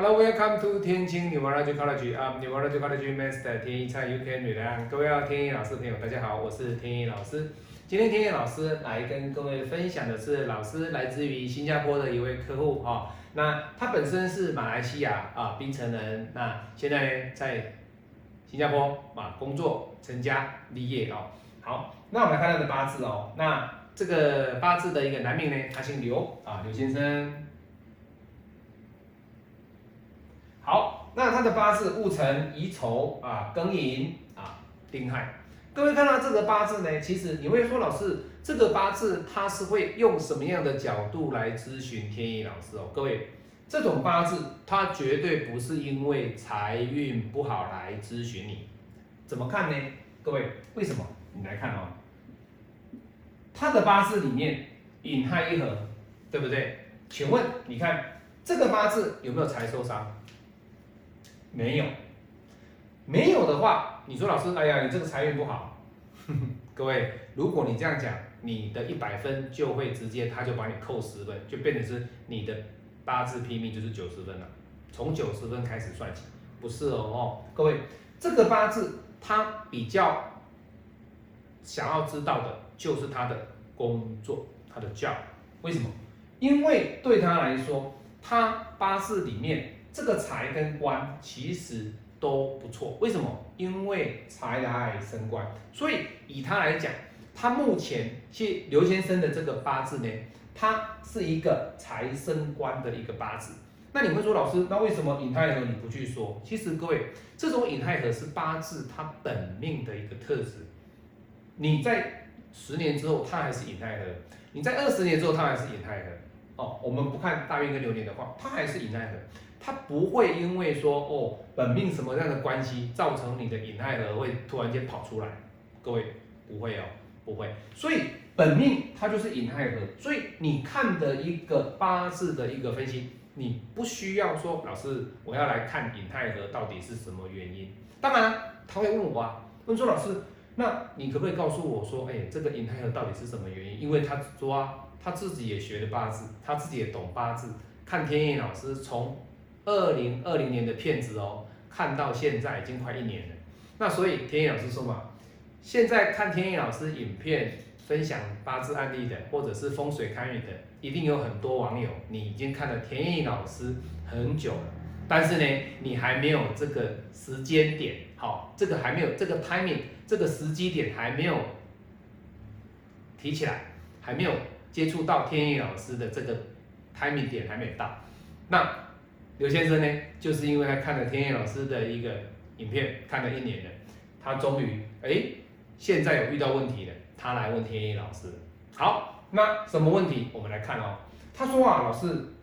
Hello, welcome to 天津 Numerology College. I'm Numerology College Master 天一蔡 UK 女郎。各位要天一老师的朋友，大家好，我是天一老师。今天天一老师来跟各位分享的是，老师来自于新加坡的一位客户啊。那他本身是马来西亚啊槟城人，那现在呢在新加坡啊工作、成家立业哦。好，那我们来看他的八字哦。那这个八字的一个男命呢，他姓刘啊，刘先生。好，那他的八字戊辰、乙丑啊、庚寅啊、丁亥。各位看到这个八字呢，其实你会说老师，这个八字他是会用什么样的角度来咨询天意老师哦？各位，这种八字他绝对不是因为财运不好来咨询你，怎么看呢？各位，为什么？你来看哦。他的八字里面寅亥一合，对不对？请问你看这个八字有没有财受伤？没有，没有的话，你说老师，哎呀，你这个财运不好。各位，如果你这样讲，你的一百分就会直接他就把你扣十分，就变成是你的八字拼命就是九十分了，从九十分开始算起，不是哦哦。各位，这个八字他比较想要知道的。就是他的工作，他的教，为什么？因为对他来说，他八字里面这个财跟官其实都不错。为什么？因为财来生官，所以以他来讲，他目前去刘先生的这个八字呢，他是一个财生官的一个八字。那你会说，老师，那为什么隐亥合你不去说？其实各位，这种隐亥合是八字它本命的一个特质，你在。十年之后，它还是隐亥合；你在二十年之后，它还是隐亥合。哦，我们不看大运跟流年的话，它还是隐亥合。它不会因为说哦，本命什么样的关系，造成你的隐亥合会突然间跑出来。各位不会哦，不会。所以本命它就是隐亥合，所以你看的一个八字的一个分析，你不需要说老师我要来看隐亥合到底是什么原因。当然他会问我啊，问说老师。那你可不可以告诉我说，哎，这个引亥合到底是什么原因？因为他说啊，他自己也学了八字，他自己也懂八字，看天意老师从二零二零年的片子哦，看到现在已经快一年了。那所以天意老师说嘛，现在看天意老师影片分享八字案例的，或者是风水堪舆的，一定有很多网友，你已经看了天意老师很久了，但是呢，你还没有这个时间点，好，这个还没有这个 timing。这个时机点还没有提起来，还没有接触到天意老师的这个 timing 点还没到。那刘先生呢，就是因为他看了天野老师的一个影片，看了一年了，他终于哎，现在有遇到问题了，他来问天野老师。好，那什么问题？我们来看哦。他说啊，老师，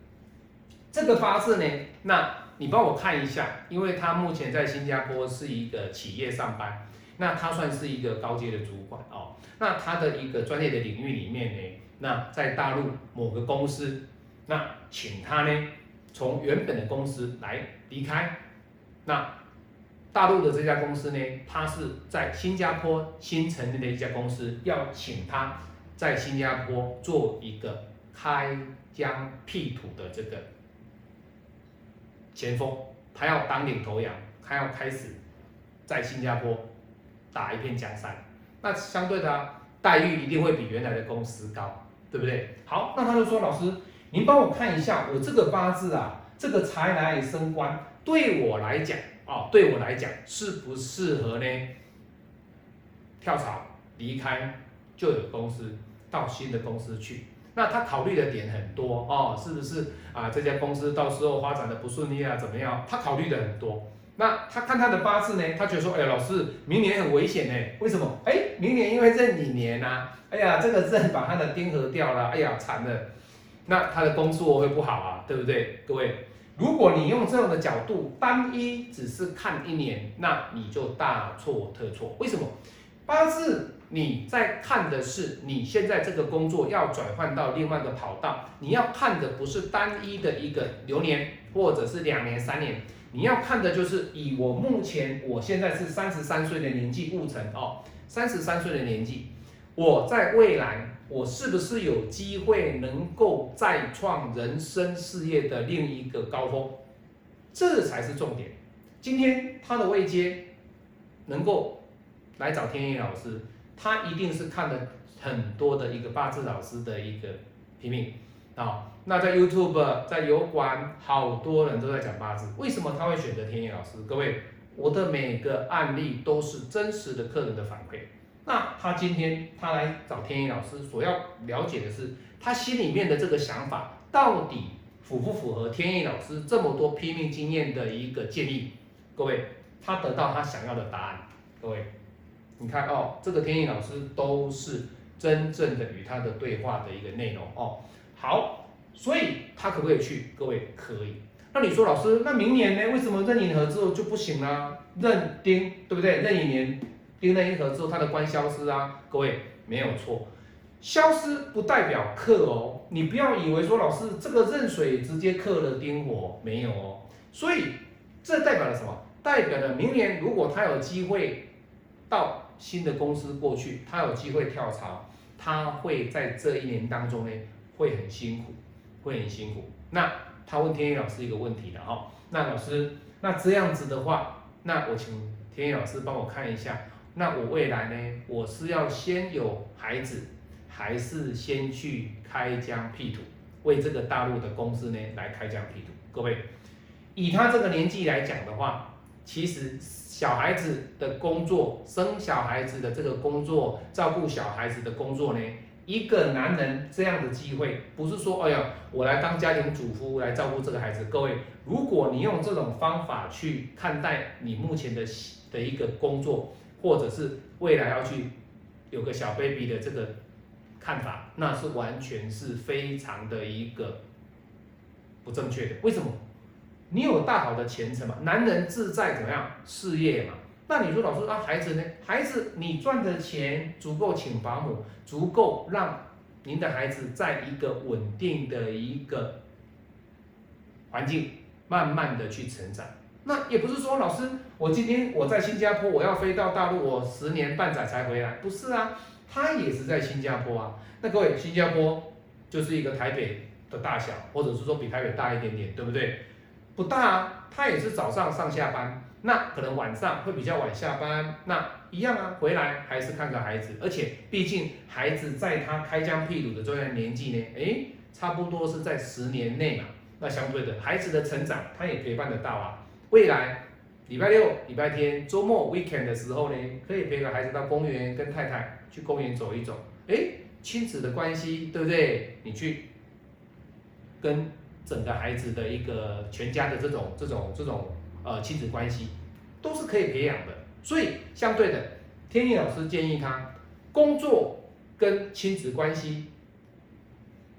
这个八字呢，那你帮我看一下，因为他目前在新加坡是一个企业上班。那他算是一个高阶的主管哦，那他的一个专业的领域里面呢，那在大陆某个公司，那请他呢从原本的公司来离开，那大陆的这家公司呢，他是在新加坡新成立的一家公司，要请他在新加坡做一个开疆辟土的这个前锋，他要当领头羊，他要开始在新加坡。打一片江山，那相对的待遇一定会比原来的公司高，对不对？好，那他就说：“老师，您帮我看一下，我这个八字啊，这个财来升官，对我来讲啊，对我来讲适不适合呢？跳槽离开旧有公司，到新的公司去？那他考虑的点很多哦，是不是啊？这家公司到时候发展的不顺利啊，怎么样？他考虑的很多。”那他看他的八字呢？他觉得说，哎呀，老师，明年很危险呢。为什么？哎，明年因为壬寅年呐，哎呀，这个壬把他的丁合掉了，哎呀，惨了。那他的工作会不好啊，对不对？各位，如果你用这样的角度，单一只是看一年，那你就大错特错。为什么？八字你在看的是你现在这个工作要转换到另外一个跑道，你要看的不是单一的一个流年，或者是两年、三年。你要看的就是以我目前，我现在是三十三岁的年纪，戊辰哦，三十三岁的年纪，我在未来，我是不是有机会能够再创人生事业的另一个高峰？这才是重点。今天他的位阶能够来找天意老师，他一定是看了很多的一个八字老师的一个拼命啊。那在 YouTube、在油管，好多人都在讲八字，为什么他会选择天意老师？各位，我的每个案例都是真实的客人的反馈。那他今天他来找天意老师，所要了解的是他心里面的这个想法到底符不符合天意老师这么多拼命经验的一个建议？各位，他得到他想要的答案。各位，你看哦，这个天意老师都是真正的与他的对话的一个内容哦。好，所以他可不可以去？各位可以。那你说老师，那明年呢？为什么任银河之后就不行了？任丁对不对？任一年。丁了一合之后，它的官消失啊，各位没有错，消失不代表克哦，你不要以为说老师这个壬水直接克了丁火，没有哦，所以这代表了什么？代表了明年如果他有机会到新的公司过去，他有机会跳槽，他会在这一年当中呢会很辛苦，会很辛苦。那他问天意老师一个问题了哈，那老师那这样子的话，那我请天意老师帮我看一下。那我未来呢？我是要先有孩子，还是先去开疆辟土，为这个大陆的公司呢来开疆辟土？各位，以他这个年纪来讲的话，其实小孩子的工作，生小孩子的这个工作，照顾小孩子的工作呢，一个男人这样的机会，不是说，哎呀，我来当家庭主妇来照顾这个孩子。各位，如果你用这种方法去看待你目前的的一个工作，或者是未来要去有个小 baby 的这个看法，那是完全是非常的一个不正确的。为什么？你有大好的前程嘛？男人志在怎么样？事业嘛。那你说老师啊，孩子呢？孩子你赚的钱足够请保姆，足够让您的孩子在一个稳定的一个环境，慢慢的去成长。那也不是说老师，我今天我在新加坡，我要飞到大陆，我十年半载才回来，不是啊，他也是在新加坡啊。那各位，新加坡就是一个台北的大小，或者是说比台北大一点点，对不对？不大啊，他也是早上上下班，那可能晚上会比较晚下班，那一样啊，回来还是看个孩子，而且毕竟孩子在他开疆辟土的这段年纪呢，诶，差不多是在十年内嘛，那相对的孩子的成长，他也陪伴得到啊。未来礼拜六、礼拜天、周末 weekend 的时候呢，可以陪个孩子到公园，跟太太去公园走一走。哎，亲子的关系，对不对？你去跟整个孩子的一个全家的这种、这种、这种呃亲子关系，都是可以培养的。所以相对的，天意老师建议他工作跟亲子关系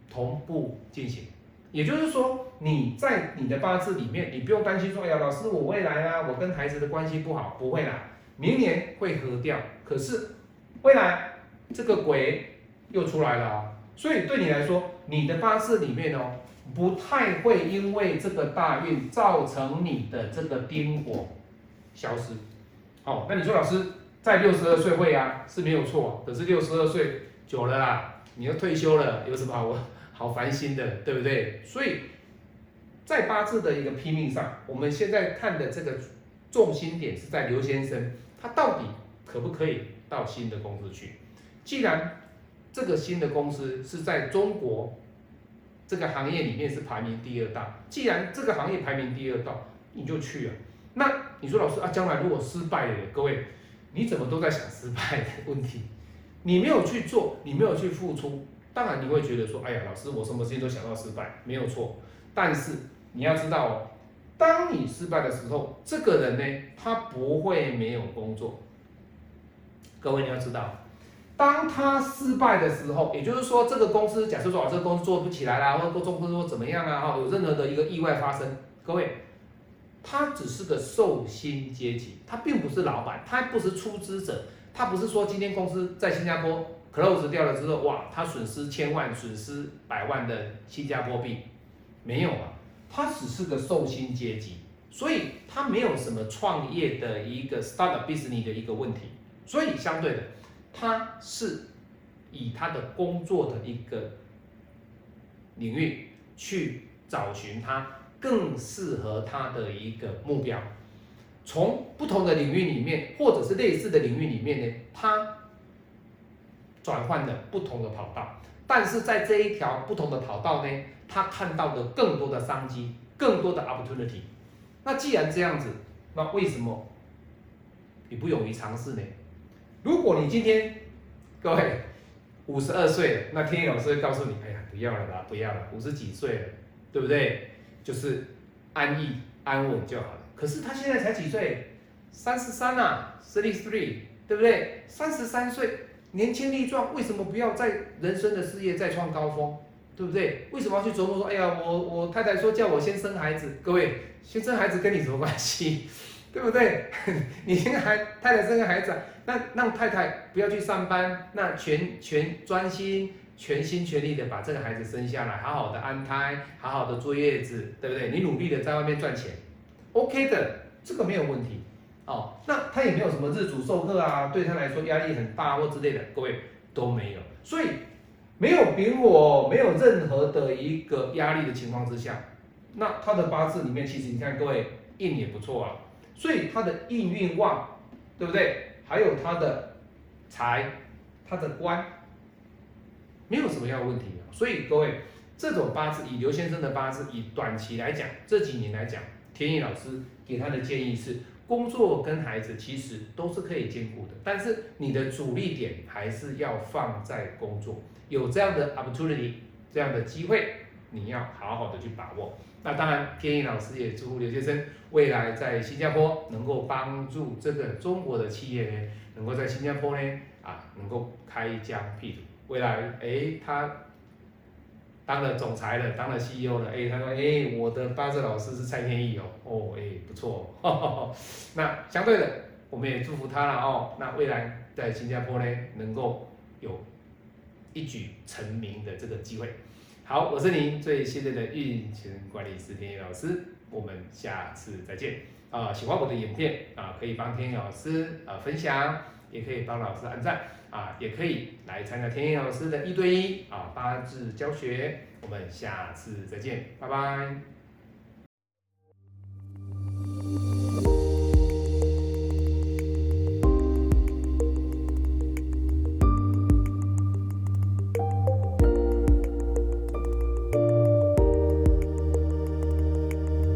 同步进行。也就是说，你在你的八字里面，你不用担心说，哎呀，老师，我未来啊，我跟孩子的关系不好，不会啦，明年会合掉。可是未来这个鬼又出来了，所以对你来说，你的八字里面哦，不太会因为这个大运造成你的这个丁火消失。好，那你说老师在六十二岁会啊，是没有错，可是六十二岁久了啦，你要退休了，有什么好？好烦心的，对不对？所以，在八字的一个拼命上，我们现在看的这个重心点是在刘先生，他到底可不可以到新的公司去？既然这个新的公司是在中国这个行业里面是排名第二大，既然这个行业排名第二大，你就去啊。那你说老师啊，将来如果失败了，各位，你怎么都在想失败的问题？你没有去做，你没有去付出。当然你会觉得说，哎呀，老师，我什么事情都想到失败，没有错。但是你要知道哦，当你失败的时候，这个人呢，他不会没有工作。各位你要知道，当他失败的时候，也就是说，这个公司假设说，这个公司做不起来啦，或者公司说怎么样啊，哈，有任何的一个意外发生，各位，他只是个受薪阶级，他并不是老板，他不是出资者，他不是说今天公司在新加坡。close 掉了之后，哇，他损失千万，损失百万的新加坡币，没有啊，他只是个受薪阶级，所以他没有什么创业的一个 start business 的一个问题，所以相对的，他是以他的工作的一个领域去找寻他更适合他的一个目标。从不同的领域里面，或者是类似的领域里面呢，他转换了不同的跑道，但是在这一条不同的跑道呢，他看到的更多的商机，更多的 opportunity。那既然这样子，那为什么你不勇于尝试呢？如果你今天各位五十二岁了，那天意老师会告诉你，哎呀，不要了吧，不要了，五十几岁了，对不对？就是安逸安稳就好了。可是他现在才几岁？三十三啊，thirty three，对不对？三十三岁，年轻力壮，为什么不要在人生的事业再创高峰？对不对？为什么要去琢磨说，哎呀，我我太太说叫我先生孩子，各位，先生孩子跟你什么关系？对不对？你先孩太太生个孩子，那让太太不要去上班，那全全专心。全心全力的把这个孩子生下来，好好的安胎，好好的坐月子，对不对？你努力的在外面赚钱，OK 的，这个没有问题。哦，那他也没有什么日主授课啊，对他来说压力很大或之类的，各位都没有。所以没有丙火，没有任何的一个压力的情况之下，那他的八字里面其实你看各位印也不错啊，所以他的印运旺，对不对？还有他的财，他的官。没有什么样的问题啊，所以各位，这种八字以刘先生的八字，以短期来讲，这几年来讲，天意老师给他的建议是，工作跟孩子其实都是可以兼顾的，但是你的主力点还是要放在工作，有这样的 opportunity，这样的机会，你要好好的去把握。那当然，天意老师也祝福刘先生未来在新加坡能够帮助这个中国的企业呢，能够在新加坡呢啊，能够开疆辟土。未来，哎，他当了总裁了，当了 CEO 了，哎，他说，哎，我的八字老师是蔡天意哦，哦，哎，不错，那相对的，我们也祝福他了哦，那未来在新加坡呢，能够有一举成名的这个机会。好，我是您最信任的运钱管理师天意老师，我们下次再见啊！喜欢我的影片啊，可以帮天意老师啊分享，也可以帮老师按赞啊也可以来参加天天老师的一对一啊八字教学我们下次再见拜拜。